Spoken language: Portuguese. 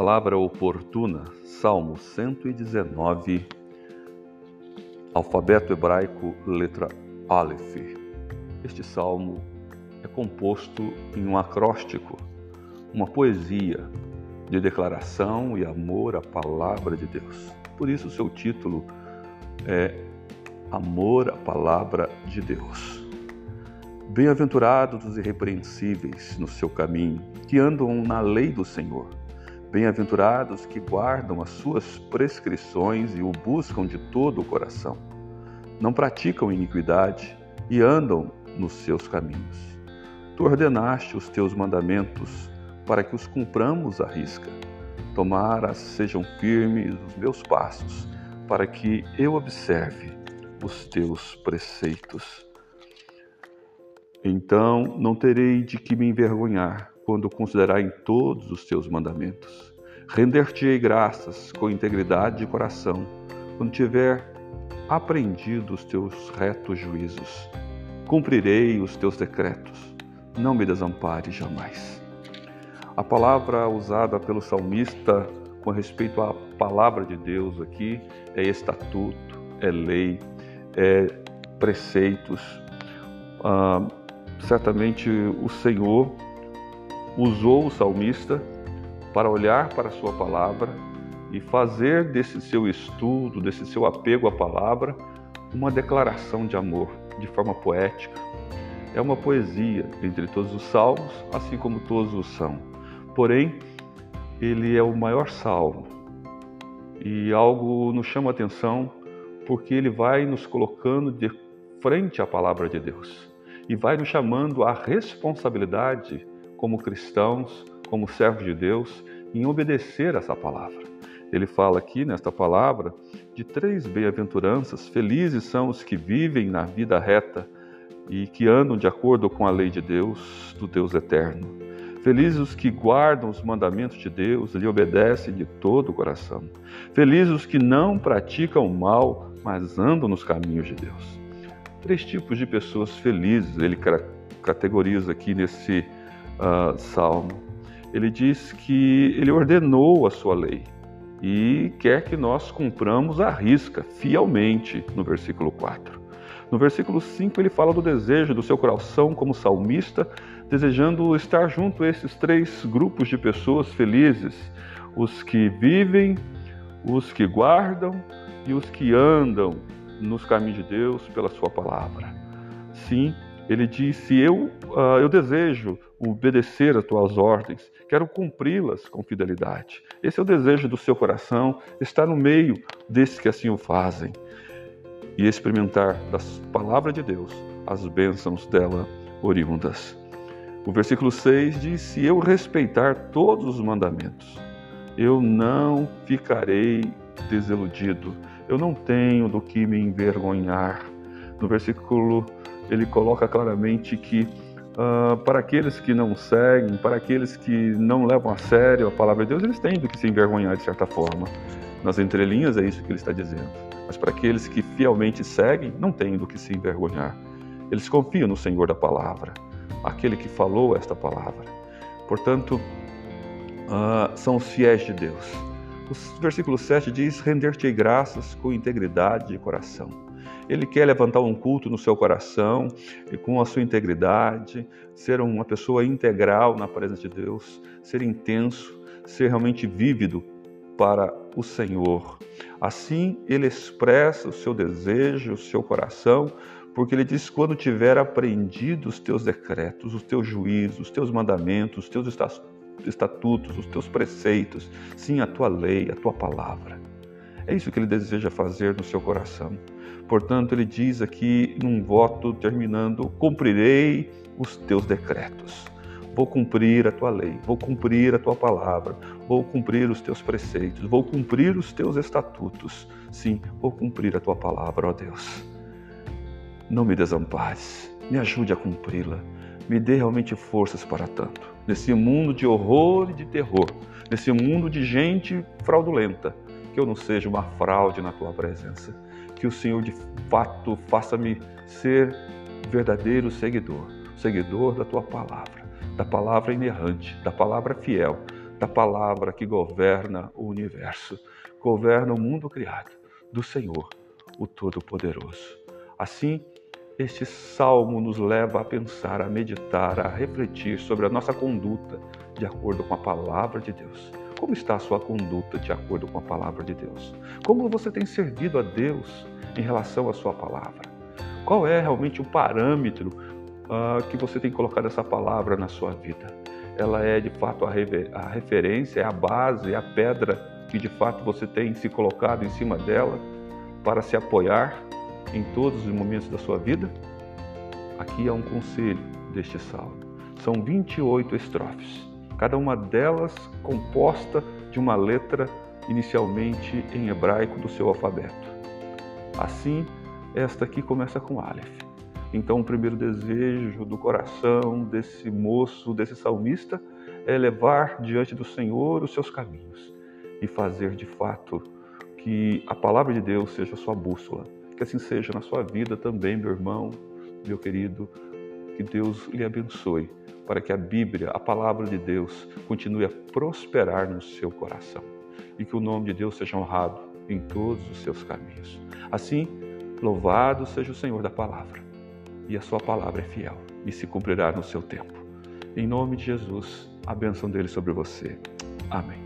Palavra oportuna, Salmo 119, alfabeto hebraico, letra Aleph. Este salmo é composto em um acróstico, uma poesia de declaração e amor à palavra de Deus. Por isso, seu título é Amor à Palavra de Deus. Bem-aventurados os irrepreensíveis no seu caminho, que andam na lei do Senhor. Bem-aventurados que guardam as suas prescrições e o buscam de todo o coração. Não praticam iniquidade e andam nos seus caminhos. Tu ordenaste os teus mandamentos para que os cumpramos à risca. Tomara sejam firmes os meus passos, para que eu observe os teus preceitos. Então não terei de que me envergonhar quando considerar em todos os teus mandamentos. Render-te-ei graças com integridade de coração, quando tiver aprendido os teus retos juízos. Cumprirei os teus decretos, não me desampare jamais. A palavra usada pelo salmista com respeito à palavra de Deus aqui é estatuto, é lei, é preceitos. Ah, certamente o Senhor usou o salmista para olhar para a sua palavra e fazer desse seu estudo, desse seu apego à palavra, uma declaração de amor de forma poética. É uma poesia entre todos os salmos, assim como todos os são. Porém, ele é o maior salmo e algo nos chama a atenção porque ele vai nos colocando de frente à palavra de Deus e vai nos chamando à responsabilidade como cristãos, como servos de Deus, em obedecer essa palavra. Ele fala aqui nesta palavra de três bem-aventuranças. Felizes são os que vivem na vida reta e que andam de acordo com a lei de Deus, do Deus eterno. Felizes os que guardam os mandamentos de Deus, lhe obedecem de todo o coração. Felizes os que não praticam o mal, mas andam nos caminhos de Deus três tipos de pessoas felizes ele categoriza aqui nesse uh, salmo. Ele diz que ele ordenou a sua lei e quer que nós cumpramos a risca, fielmente, no versículo 4. No versículo 5, ele fala do desejo do seu coração como salmista, desejando estar junto a esses três grupos de pessoas felizes: os que vivem, os que guardam e os que andam nos caminhos de Deus pela Sua palavra. Sim, ele disse: Eu, uh, eu desejo obedecer às tuas ordens, quero cumpri-las com fidelidade. Esse é o desejo do seu coração, estar no meio desses que assim o fazem e experimentar das palavras de Deus as bênçãos dela oriundas. O versículo 6 diz: Se eu respeitar todos os mandamentos, eu não ficarei desiludido eu não tenho do que me envergonhar. No versículo, ele coloca claramente que uh, para aqueles que não seguem, para aqueles que não levam a sério a palavra de Deus, eles têm do que se envergonhar de certa forma. Nas entrelinhas é isso que ele está dizendo. Mas para aqueles que fielmente seguem, não têm do que se envergonhar. Eles confiam no Senhor da palavra, aquele que falou esta palavra. Portanto, uh, são os fiéis de Deus o versículo 7 diz: Render-te graças com integridade de coração. Ele quer levantar um culto no seu coração e com a sua integridade, ser uma pessoa integral na presença de Deus, ser intenso, ser realmente vívido para o Senhor. Assim, ele expressa o seu desejo, o seu coração, porque ele diz: quando tiver aprendido os teus decretos, os teus juízos, os teus mandamentos, os teus estatutos, os teus preceitos, sim, a tua lei, a tua palavra. É isso que ele deseja fazer no seu coração. Portanto, ele diz aqui num voto terminando: cumprirei os teus decretos. Vou cumprir a tua lei, vou cumprir a tua palavra, vou cumprir os teus preceitos, vou cumprir os teus estatutos. Sim, vou cumprir a tua palavra, ó Deus. Não me desampares, me ajude a cumpri-la me dê realmente forças para tanto. Nesse mundo de horror e de terror, nesse mundo de gente fraudulenta, que eu não seja uma fraude na tua presença. Que o Senhor de fato faça-me ser verdadeiro seguidor, seguidor da tua palavra, da palavra inerrante, da palavra fiel, da palavra que governa o universo, governa o mundo criado, do Senhor, o Todo-Poderoso. Assim, este salmo nos leva a pensar, a meditar, a refletir sobre a nossa conduta de acordo com a palavra de Deus. Como está a sua conduta de acordo com a palavra de Deus? Como você tem servido a Deus em relação à sua palavra? Qual é realmente o parâmetro uh, que você tem colocado essa palavra na sua vida? Ela é de fato a, a referência, é a base, é a pedra que de fato você tem se colocado em cima dela para se apoiar em todos os momentos da sua vida? Aqui é um conselho deste salmo. São 28 estrofes, cada uma delas composta de uma letra inicialmente em hebraico do seu alfabeto. Assim, esta aqui começa com Aleph. Então, o primeiro desejo do coração desse moço, desse salmista, é levar diante do Senhor os seus caminhos e fazer de fato que a palavra de Deus seja sua bússola. Que assim seja na sua vida também, meu irmão, meu querido. Que Deus lhe abençoe, para que a Bíblia, a palavra de Deus, continue a prosperar no seu coração e que o nome de Deus seja honrado em todos os seus caminhos. Assim, Louvado seja o Senhor da palavra, e a sua palavra é fiel e se cumprirá no seu tempo. Em nome de Jesus, a bênção dele sobre você. Amém.